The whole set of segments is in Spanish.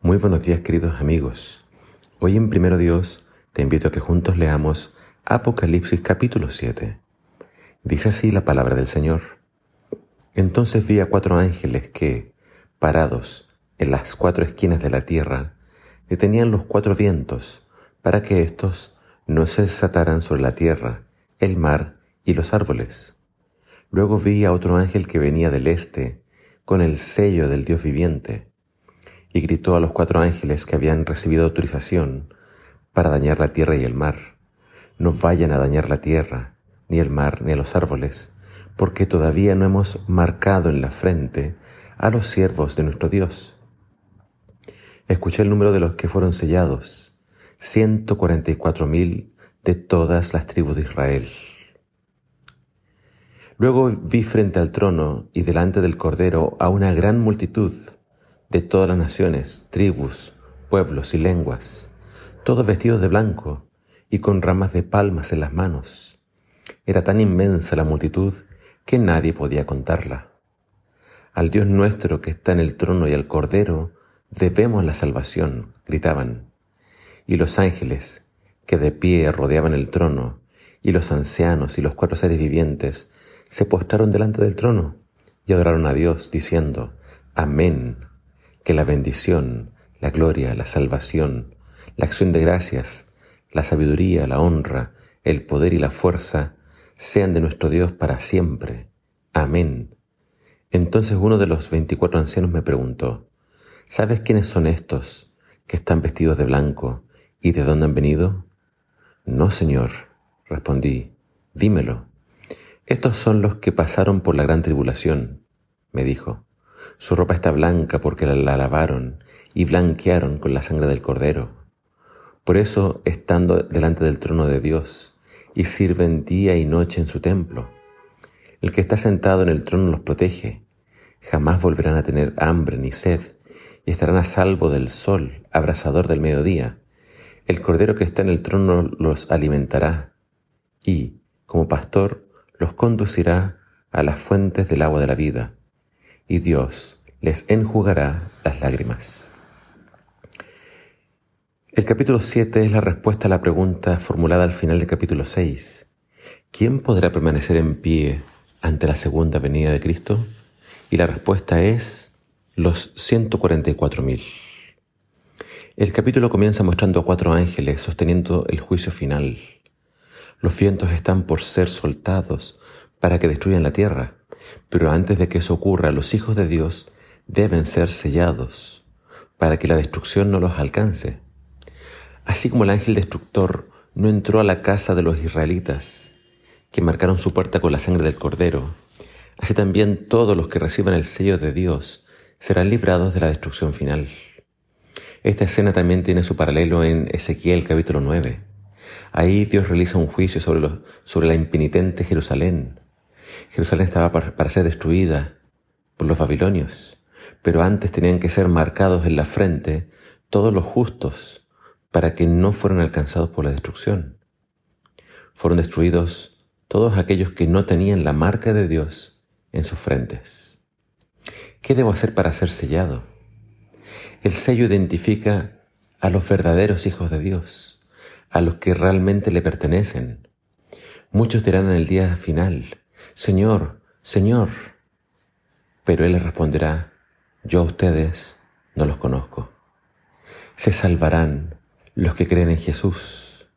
Muy buenos días queridos amigos. Hoy en Primero Dios te invito a que juntos leamos Apocalipsis capítulo 7. Dice así la palabra del Señor. Entonces vi a cuatro ángeles que, parados en las cuatro esquinas de la tierra, detenían los cuatro vientos para que éstos no se desataran sobre la tierra, el mar y los árboles. Luego vi a otro ángel que venía del este, con el sello del Dios viviente y gritó a los cuatro ángeles que habían recibido autorización para dañar la tierra y el mar. No vayan a dañar la tierra, ni el mar, ni los árboles, porque todavía no hemos marcado en la frente a los siervos de nuestro Dios. Escuché el número de los que fueron sellados, ciento cuarenta y cuatro mil de todas las tribus de Israel. Luego vi frente al trono y delante del Cordero a una gran multitud de todas las naciones, tribus, pueblos y lenguas, todos vestidos de blanco y con ramas de palmas en las manos. Era tan inmensa la multitud que nadie podía contarla. Al Dios nuestro que está en el trono y al Cordero debemos la salvación, gritaban. Y los ángeles, que de pie rodeaban el trono, y los ancianos y los cuatro seres vivientes, se postraron delante del trono y adoraron a Dios, diciendo, Amén que la bendición, la gloria, la salvación, la acción de gracias, la sabiduría, la honra, el poder y la fuerza sean de nuestro Dios para siempre. Amén. Entonces uno de los veinticuatro ancianos me preguntó, ¿sabes quiénes son estos que están vestidos de blanco y de dónde han venido? No, Señor, respondí, dímelo. Estos son los que pasaron por la gran tribulación, me dijo. Su ropa está blanca porque la, lavaron y blanquearon con la sangre del cordero. Por eso, estando delante del trono de Dios, y sirven día y noche en su templo. El que está sentado en el trono los protege. Jamás volverán a tener hambre ni sed, y estarán a salvo del sol, abrasador del mediodía. El cordero que está en el trono los alimentará, y, como pastor, los conducirá a las fuentes del agua de la vida y Dios les enjugará las lágrimas. El capítulo 7 es la respuesta a la pregunta formulada al final del capítulo 6. ¿Quién podrá permanecer en pie ante la segunda venida de Cristo? Y la respuesta es los 144.000. El capítulo comienza mostrando a cuatro ángeles sosteniendo el juicio final. Los vientos están por ser soltados para que destruyan la tierra. Pero antes de que eso ocurra, los hijos de Dios deben ser sellados para que la destrucción no los alcance. Así como el ángel destructor no entró a la casa de los israelitas, que marcaron su puerta con la sangre del cordero, así también todos los que reciban el sello de Dios serán librados de la destrucción final. Esta escena también tiene su paralelo en Ezequiel capítulo 9. Ahí Dios realiza un juicio sobre, sobre la impenitente Jerusalén, Jerusalén estaba para ser destruida por los babilonios, pero antes tenían que ser marcados en la frente todos los justos para que no fueran alcanzados por la destrucción. Fueron destruidos todos aquellos que no tenían la marca de Dios en sus frentes. ¿Qué debo hacer para ser sellado? El sello identifica a los verdaderos hijos de Dios, a los que realmente le pertenecen. Muchos dirán en el día final, Señor, Señor. Pero Él les responderá, yo a ustedes no los conozco. Se salvarán los que creen en Jesús.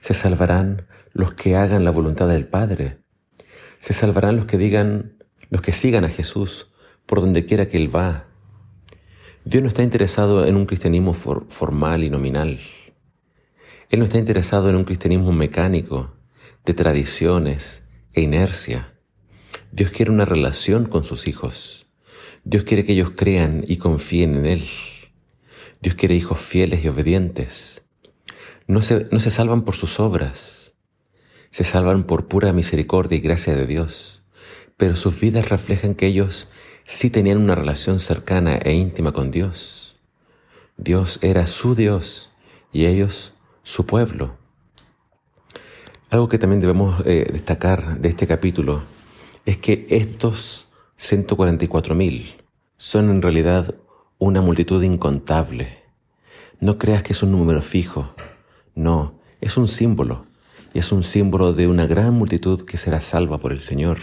Se salvarán los que hagan la voluntad del Padre. Se salvarán los que digan, los que sigan a Jesús por donde quiera que Él va. Dios no está interesado en un cristianismo formal y nominal. Él no está interesado en un cristianismo mecánico, de tradiciones, e inercia. Dios quiere una relación con sus hijos. Dios quiere que ellos crean y confíen en Él. Dios quiere hijos fieles y obedientes. No se, no se salvan por sus obras, se salvan por pura misericordia y gracia de Dios, pero sus vidas reflejan que ellos sí tenían una relación cercana e íntima con Dios. Dios era su Dios y ellos su pueblo. Algo que también debemos eh, destacar de este capítulo es que estos 144.000 son en realidad una multitud incontable. No creas que es un número fijo. No, es un símbolo. Y es un símbolo de una gran multitud que será salva por el Señor.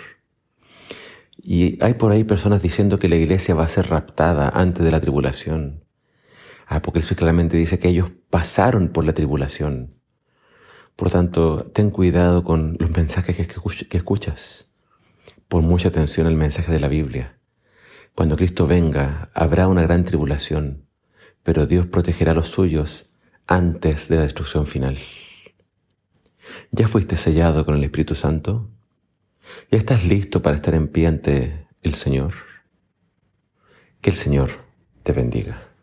Y hay por ahí personas diciendo que la iglesia va a ser raptada antes de la tribulación. Apocalipsis claramente dice que ellos pasaron por la tribulación. Por tanto, ten cuidado con los mensajes que escuchas. Pon mucha atención al mensaje de la Biblia. Cuando Cristo venga, habrá una gran tribulación, pero Dios protegerá a los suyos antes de la destrucción final. ¿Ya fuiste sellado con el Espíritu Santo? ¿Ya estás listo para estar en pie ante el Señor? Que el Señor te bendiga.